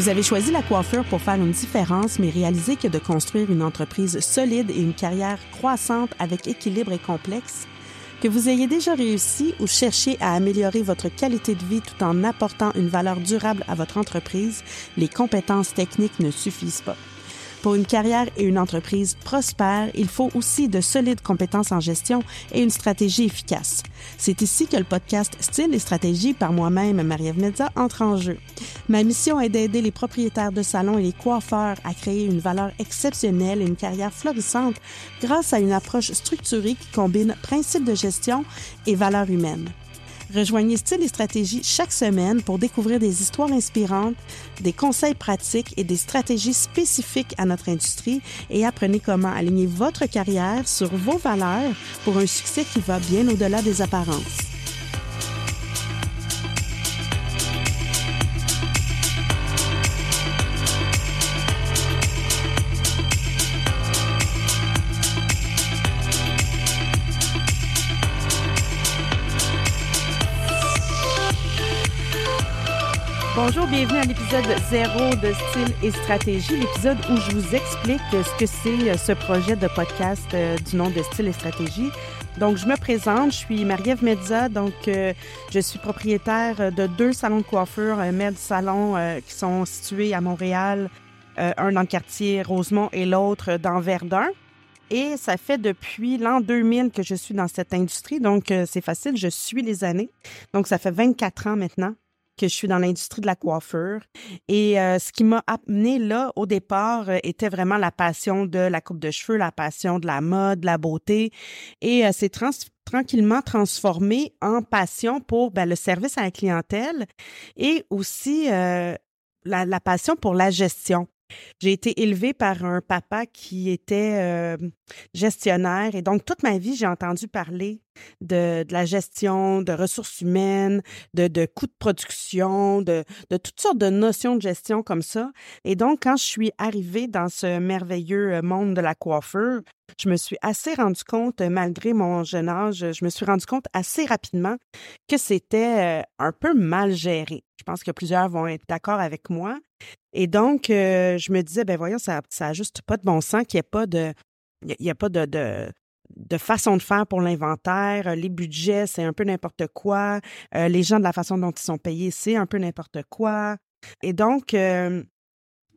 Vous avez choisi la coiffure pour faire une différence, mais réalisez que de construire une entreprise solide et une carrière croissante avec équilibre et complexe, que vous ayez déjà réussi ou cherché à améliorer votre qualité de vie tout en apportant une valeur durable à votre entreprise, les compétences techniques ne suffisent pas. Pour une carrière et une entreprise prospère, il faut aussi de solides compétences en gestion et une stratégie efficace. C'est ici que le podcast Style et stratégie par moi-même, Marie-Ève Medza, entre en jeu. Ma mission est d'aider les propriétaires de salons et les coiffeurs à créer une valeur exceptionnelle et une carrière florissante grâce à une approche structurée qui combine principes de gestion et valeurs humaines. Rejoignez Style et Stratégie chaque semaine pour découvrir des histoires inspirantes, des conseils pratiques et des stratégies spécifiques à notre industrie et apprenez comment aligner votre carrière sur vos valeurs pour un succès qui va bien au-delà des apparences. Bonjour, bienvenue à l'épisode 0 de Style et Stratégie, l'épisode où je vous explique ce que c'est euh, ce projet de podcast euh, du nom de Style et Stratégie. Donc, je me présente, je suis Marie-Ève Medza, donc euh, je suis propriétaire de deux salons de coiffure, Med Salon, qui sont situés à Montréal, un dans le quartier Rosemont et l'autre dans Verdun. Et ça fait depuis l'an 2000 que je suis dans cette industrie, donc c'est facile, je suis les années. Donc, ça fait 24 ans maintenant que je suis dans l'industrie de la coiffure. Et euh, ce qui m'a amené là au départ euh, était vraiment la passion de la coupe de cheveux, la passion de la mode, de la beauté. Et euh, c'est tranquillement transformé en passion pour ben, le service à la clientèle et aussi la, la, passion pour la gestion. J'ai été élevée par un papa qui était euh, gestionnaire et donc toute ma vie, j'ai entendu parler de, la gestion, de ressources humaines, de, de coûts de production, de, de, toutes sortes de notions de gestion comme ça. Et donc, quand je suis arrivée dans ce merveilleux euh, monde de la coiffure, je me suis assez rendu compte, malgré mon jeune âge, je me suis rendu compte assez rapidement que c'était euh, un peu mal géré. Je pense que plusieurs vont être d'accord avec moi. Et donc, euh, je me disais, ben voyons, ça n'a juste pas de bon sens qu'il n'y ait pas de. Il a, pas de, de, façon de faire pour l'inventaire. Les budgets, c'est un peu n'importe quoi. Euh, les gens, de la façon dont ils sont payés, c'est un peu n'importe quoi. Et donc,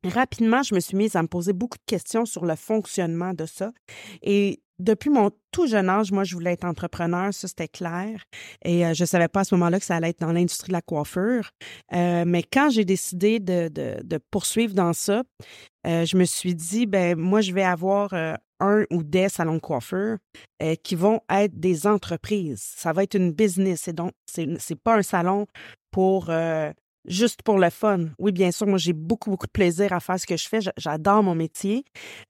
rapidement, je me suis mise à me poser beaucoup de questions sur le fonctionnement de ça. Et depuis mon tout jeune âge, moi, je voulais être entrepreneur, ça c'était clair. Et euh, je ne savais pas à ce moment-là que ça allait être dans l'industrie de la coiffure. Euh, mais quand j'ai décidé de, de, poursuivre dans ça, euh, je me suis dit, ben moi, je vais avoir un ou des salons de coiffure qui vont être des entreprises. Ça va être une business. Et donc, c'est n'est pas un salon pour juste pour le fun. Oui, bien sûr, moi, j'ai beaucoup, beaucoup de plaisir à faire ce que je fais. J'adore mon métier,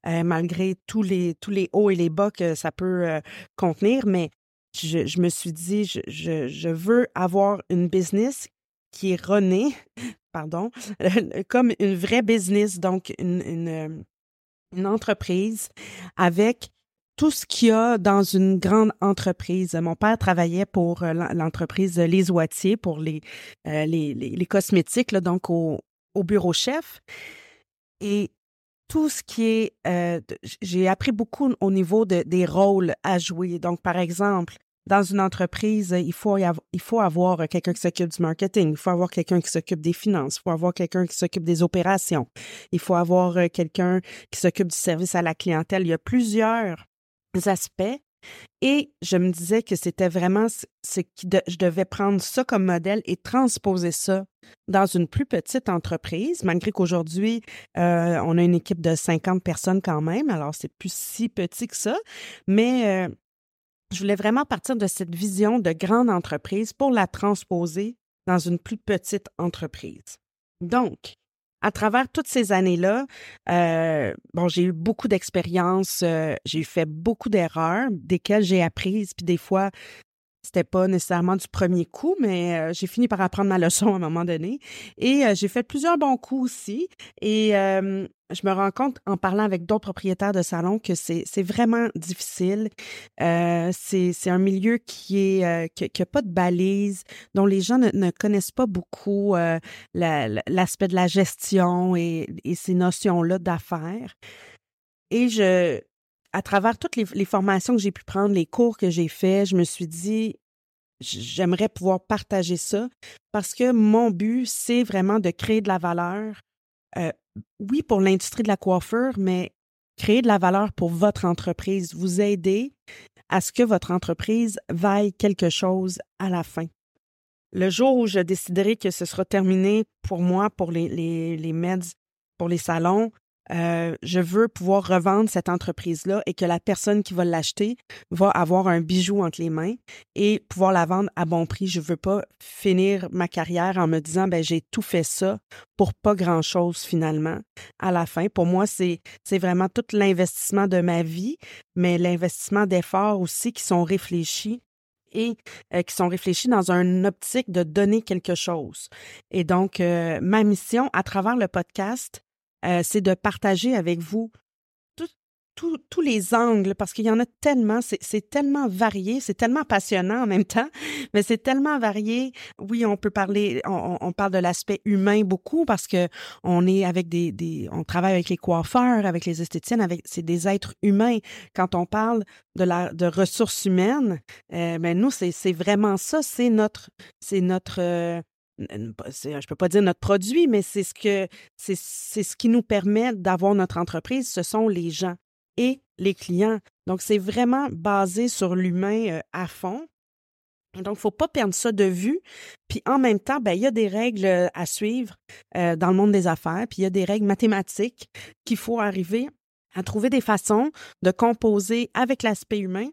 euh, malgré tous les, tous les hauts et les bas que ça peut euh, contenir, mais je, me suis dit, je, veux avoir une business qui est renée, pardon, comme une vraie business, donc une, une entreprise avec tout ce qu'il y a dans une grande entreprise. Mon père travaillait pour euh, l'entreprise Les Oitiers pour les, euh, cosmétiques, donc au, au, bureau chef. Et tout ce qui est... Euh, j'ai appris beaucoup au niveau de, des rôles à jouer. Donc, par exemple, dans une entreprise, il faut, il faut avoir quelqu'un qui s'occupe du marketing, il faut avoir quelqu'un qui s'occupe des finances, il faut avoir quelqu'un qui s'occupe des opérations, il faut avoir quelqu'un qui s'occupe du service à la clientèle. Il y a plusieurs aspects. Et je me disais que c'était vraiment ce qui je devais prendre ça comme modèle et transposer ça dans une plus petite entreprise, malgré qu'aujourd'hui, euh, on a une équipe de 50 personnes quand même, alors c'est plus si petit que ça, mais euh, je voulais vraiment partir de cette vision de grande entreprise pour la transposer dans une plus petite entreprise. Donc, à travers toutes ces années-là, euh, bon, j'ai eu beaucoup d'expériences, euh, j'ai fait beaucoup d'erreurs, desquelles j'ai apprises, puis des fois, C'était pas nécessairement du premier coup, mais euh, j'ai fini par apprendre ma leçon à un moment donné. Et euh, j'ai fait plusieurs bons coups aussi. Et je me rends compte en parlant avec d'autres propriétaires de salons que c'est vraiment difficile. c'est un milieu qui est qui, a pas de balises, dont les gens ne, ne connaissent pas beaucoup l'aspect de la gestion et, et ces notions-là d'affaires. Et je, à travers toutes les, formations que j'ai pu prendre, les cours que j'ai faits, je me suis dit, j'aimerais pouvoir partager ça parce que mon but, c'est vraiment de créer de la valeur, euh, oui, pour l'industrie de la coiffure, mais créer de la valeur pour votre entreprise, vous aider à ce que votre entreprise vaille quelque chose à la fin. Le jour où je déciderai que ce sera terminé pour moi, pour les, les, les meds, pour les salons, euh, je veux pouvoir revendre cette entreprise-là et que la personne qui va l'acheter va avoir un bijou entre les mains et pouvoir la vendre à bon prix. Je veux pas finir ma carrière en me disant ben j'ai tout fait ça pour pas grand-chose finalement à la fin. Pour moi, c'est vraiment tout l'investissement de ma vie, mais l'investissement d'efforts aussi qui sont réfléchis et euh, qui sont réfléchis dans une optique de donner quelque chose. Et donc, euh, ma mission à travers le podcast, euh, c'est de partager avec vous tous les angles, parce qu'il y en a tellement, c'est tellement varié, c'est tellement passionnant en même temps, mais c'est tellement varié. Oui, on peut parler, on, parle de l'aspect humain beaucoup parce que on est avec des, on travaille avec les coiffeurs, avec les esthéticiennes, avec, c'est des êtres humains. Quand on parle de la, de ressources humaines, euh, ben nous, c'est vraiment ça, c'est notre, c'est notre, euh, je peux pas dire notre produit, mais c'est ce que c'est ce qui nous permet d'avoir notre entreprise, ce sont les gens et les clients. Donc, c'est vraiment basé sur l'humain euh, à fond. Donc, il ne faut pas perdre ça de vue. Puis en même temps, ben, il y a des règles euh, à suivre euh, dans le monde des affaires, puis il y a des règles mathématiques qu'il faut arriver à trouver des façons de composer avec l'aspect humain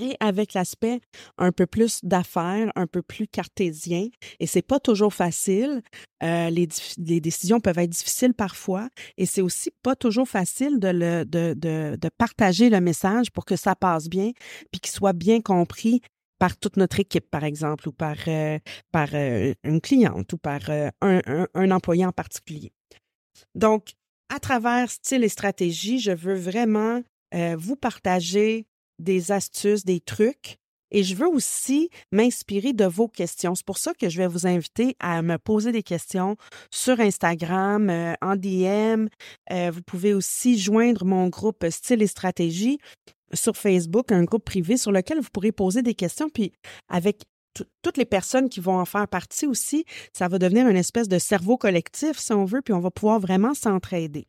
et avec l'aspect un peu plus d'affaires, un peu plus cartésien. Et c'est pas toujours facile. Euh, les, les, décisions peuvent être difficiles parfois. Et c'est aussi pas toujours facile de, le, de, de, de, partager le message pour que ça passe bien, puis qu'il soit bien compris par toute notre équipe, par exemple, ou par, euh, par euh, une cliente ou par un, un, un employé en particulier. Donc, à travers style et stratégie, je veux vraiment vous partager des astuces, des trucs. Et je veux aussi m'inspirer de vos questions. C'est pour ça que je vais vous inviter à me poser des questions sur Instagram, euh, en DM. Euh, vous pouvez aussi joindre mon groupe Style et Stratégie sur Facebook, un groupe privé sur lequel vous pourrez poser des questions. Puis avec toutes les personnes qui vont en faire partie aussi, ça va devenir une espèce de cerveau collectif, si on veut, puis on va pouvoir vraiment s'entraider.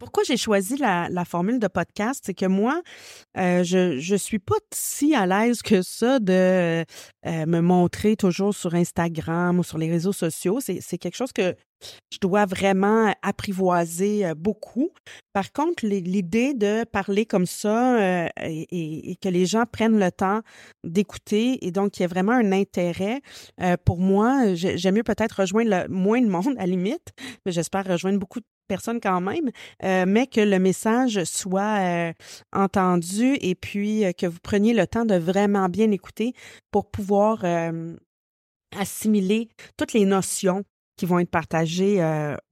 Pourquoi j'ai choisi la, formule de podcast? C'est que moi, euh, je ne suis pas si à l'aise que ça de euh, me montrer toujours sur Instagram ou sur les réseaux sociaux. C'est quelque chose que je dois vraiment apprivoiser euh, beaucoup. Par contre, l'idée de parler comme ça et, que les gens prennent le temps d'écouter et donc qu'il y a vraiment un intérêt, pour moi, j'aime mieux peut-être rejoindre le, moins de monde à limite, mais j'espère rejoindre beaucoup personnes quand même, euh, mais que le message soit euh, entendu et puis euh, que vous preniez le temps de vraiment bien écouter pour pouvoir assimiler toutes les notions qui vont être partagées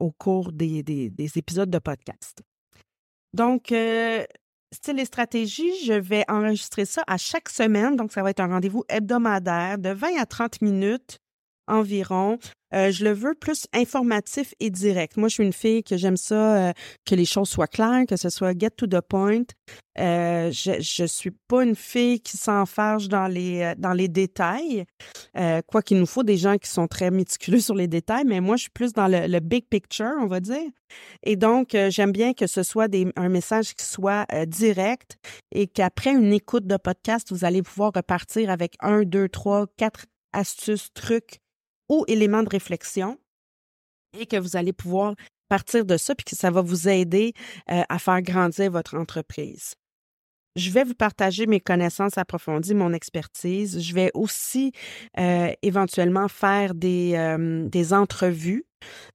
au cours des, des, épisodes de podcast. Donc, style et stratégie, je vais enregistrer ça à chaque semaine. Donc, ça va être un rendez-vous hebdomadaire de 20 à 30 minutes environ. Euh, je le veux plus informatif et direct. Moi, je suis une fille que j'aime ça, euh, que les choses soient claires, que ce soit get to the point. Euh, je, je suis pas une fille qui s'enfarge dans les dans les détails. quoi qu'il nous faut des gens qui sont très méticuleux sur les détails, mais moi, je suis plus dans le, le big picture, on va dire. Et donc, j'aime bien que ce soit des, un message qui soit direct et qu'après une écoute de podcast, vous allez pouvoir repartir avec un, deux, trois, quatre astuces, trucs ou éléments de réflexion et que vous allez pouvoir partir de ça puis que ça va vous aider euh, à faire grandir votre entreprise. Je vais vous partager mes connaissances approfondies, mon expertise. Je vais aussi euh, éventuellement faire des, euh, des entrevues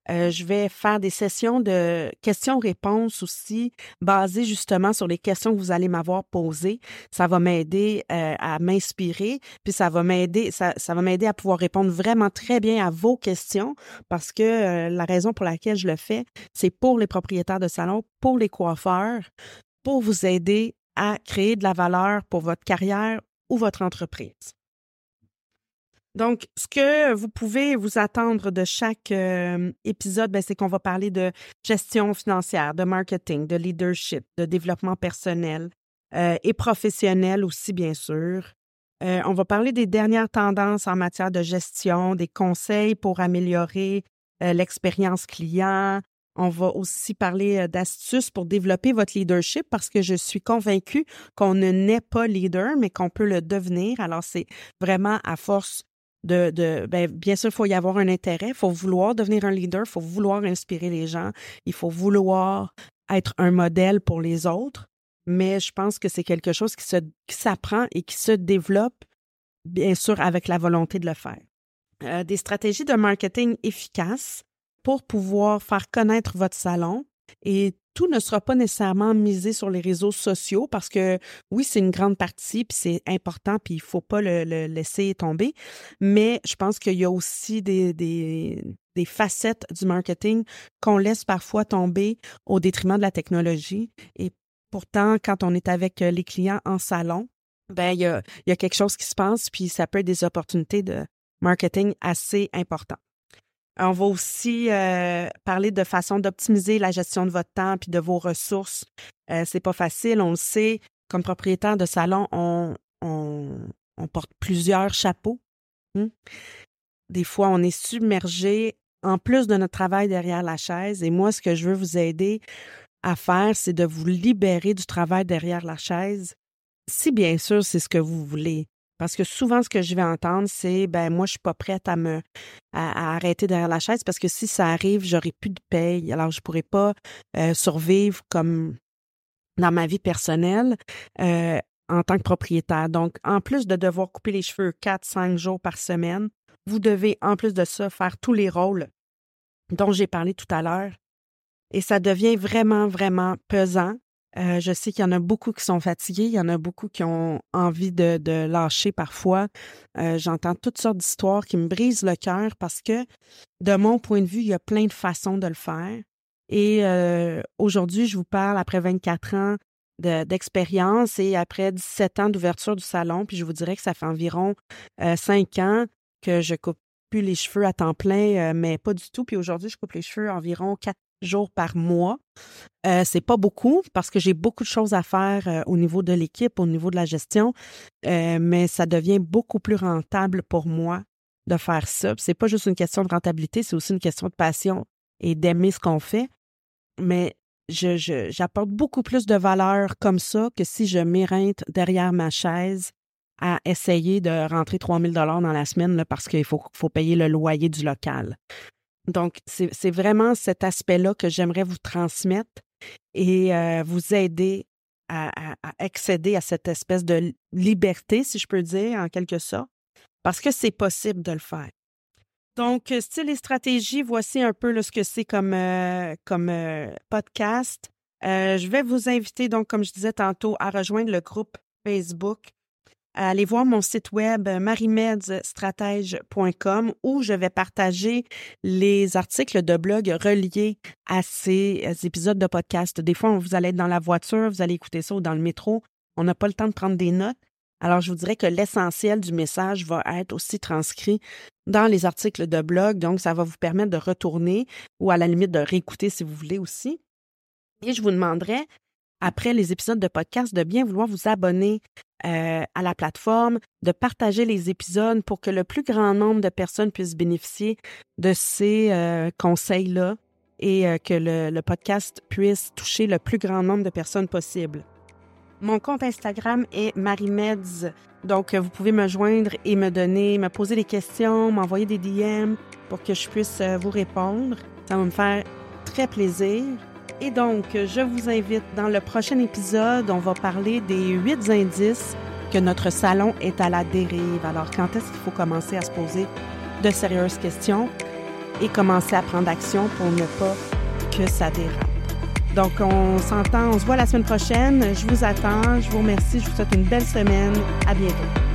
Euh, je vais faire des sessions de questions-réponses aussi, basées justement sur les questions que vous allez m'avoir posées. Ça va m'aider euh, à m'inspirer, puis ça va m'aider, à pouvoir répondre vraiment très bien à vos questions, parce que euh, la raison pour laquelle je le fais, c'est pour les propriétaires de salons, pour les coiffeurs, pour vous aider à créer de la valeur pour votre carrière ou votre entreprise. Donc, ce que vous pouvez vous attendre de chaque euh, épisode, ben, c'est qu'on va parler de gestion financière, de marketing, de leadership, de développement personnel euh, et professionnel aussi, bien sûr. Euh, on va parler des dernières tendances en matière de gestion, des conseils pour améliorer l'expérience client. On va aussi parler d'astuces pour développer votre leadership parce que je suis convaincue qu'on ne naît pas leader, mais qu'on peut le devenir. Alors, c'est vraiment à force de, ben, bien sûr, il faut y avoir un intérêt, il faut vouloir devenir un leader, il faut vouloir inspirer les gens, il faut vouloir être un modèle pour les autres, mais je pense que c'est quelque chose qui, se, qui s'apprend et qui se développe, bien sûr, avec la volonté de le faire. Euh, des stratégies de marketing efficaces pour pouvoir faire connaître votre salon et tout ne sera pas nécessairement misé sur les réseaux sociaux parce que oui, c'est une grande partie, puis c'est important, puis il faut pas le, laisser tomber. Mais je pense qu'il y a aussi des, des, facettes du marketing qu'on laisse parfois tomber au détriment de la technologie. Et pourtant, quand on est avec les clients en salon, ben il y a, il y a quelque chose qui se passe, puis ça peut être des opportunités de marketing assez importantes. On va aussi euh, parler de façon d'optimiser la gestion de votre temps puis de vos ressources. Euh, c'est pas facile, on le sait. Comme propriétaire de salon, on, on, porte plusieurs chapeaux. Hmm. Des fois, on est submergé en plus de notre travail derrière la chaise. Et moi, ce que je veux vous aider à faire, c'est de vous libérer du travail derrière la chaise, si bien sûr c'est ce que vous voulez. Parce que souvent, ce que je vais entendre, c'est ben moi, je suis pas prête à me à, arrêter derrière la chaise parce que si ça arrive, j'aurai plus de paye. Alors, je pourrais pas euh, survivre comme dans ma vie personnelle euh, en tant que propriétaire. Donc, en plus de devoir couper les cheveux quatre, cinq jours par semaine, vous devez, en plus de ça, faire tous les rôles dont j'ai parlé tout à l'heure. Et ça devient vraiment, vraiment pesant. Euh, je sais qu'il y en a beaucoup qui sont fatigués, il y en a beaucoup qui ont envie de, lâcher parfois. Euh, j'entends toutes sortes d'histoires qui me brisent le cœur parce que, de mon point de vue, il y a plein de façons de le faire. Et euh, aujourd'hui, je vous parle après 24 ans d'expérience et après 17 ans d'ouverture du salon, puis je vous dirais que ça fait environ 5 ans que je coupe plus les cheveux à temps plein, mais pas du tout. Puis aujourd'hui, je coupe les cheveux environ 4 jours par mois. Euh, c'est pas beaucoup parce que j'ai beaucoup de choses à faire euh, au niveau de l'équipe, au niveau de la gestion, euh, mais ça devient beaucoup plus rentable pour moi de faire ça. C'est pas juste une question de rentabilité, c'est aussi une question de passion et d'aimer ce qu'on fait. Mais je, j'apporte beaucoup plus de valeur comme ça que si je m'éreinte derrière ma chaise à essayer de rentrer 3000 dollars dans la semaine parce qu'il faut, faut payer le loyer du local. Donc, c'est vraiment cet aspect-là que j'aimerais vous transmettre et euh, vous aider à, accéder à cette espèce de liberté, si je peux dire, en quelque sorte, parce que c'est possible de le faire. Donc, euh, style et stratégie, voici un peu ce que c'est comme, euh, comme podcast. je vais vous inviter, donc, comme je disais tantôt, à rejoindre le groupe Facebook allez voir mon site web euh, marimedstratège.com où je vais partager les articles de blog reliés à ces épisodes de podcast. Des fois, vous allez être dans la voiture, vous allez écouter ça ou dans le métro. On n'a pas le temps de prendre des notes. Alors, je vous dirais que l'essentiel du message va être aussi transcrit dans les articles de blog. Donc, ça va vous permettre de retourner ou à la limite de réécouter si vous voulez aussi. Et je vous demanderai après les épisodes de podcast, de bien vouloir vous abonner euh, à la plateforme, de partager les épisodes pour que le plus grand nombre de personnes puissent bénéficier de ces euh, conseils-là et euh, que le, podcast puisse toucher le plus grand nombre de personnes possible. Mon compte Instagram est Marimeds. Donc, vous pouvez me joindre et me donner, me poser des questions, m'envoyer des DM pour que je puisse vous répondre. Ça va me faire très plaisir. Et donc, je vous invite dans le prochain épisode, on va parler des huit indices que notre salon est à la dérive. Alors, quand est-ce qu'il faut commencer à se poser de sérieuses questions? et commencer à prendre action pour ne pas que ça dérape? Donc, on s'entend, on se voit la semaine prochaine. Je vous attends. Je vous remercie. Je vous souhaite une belle semaine. À bientôt.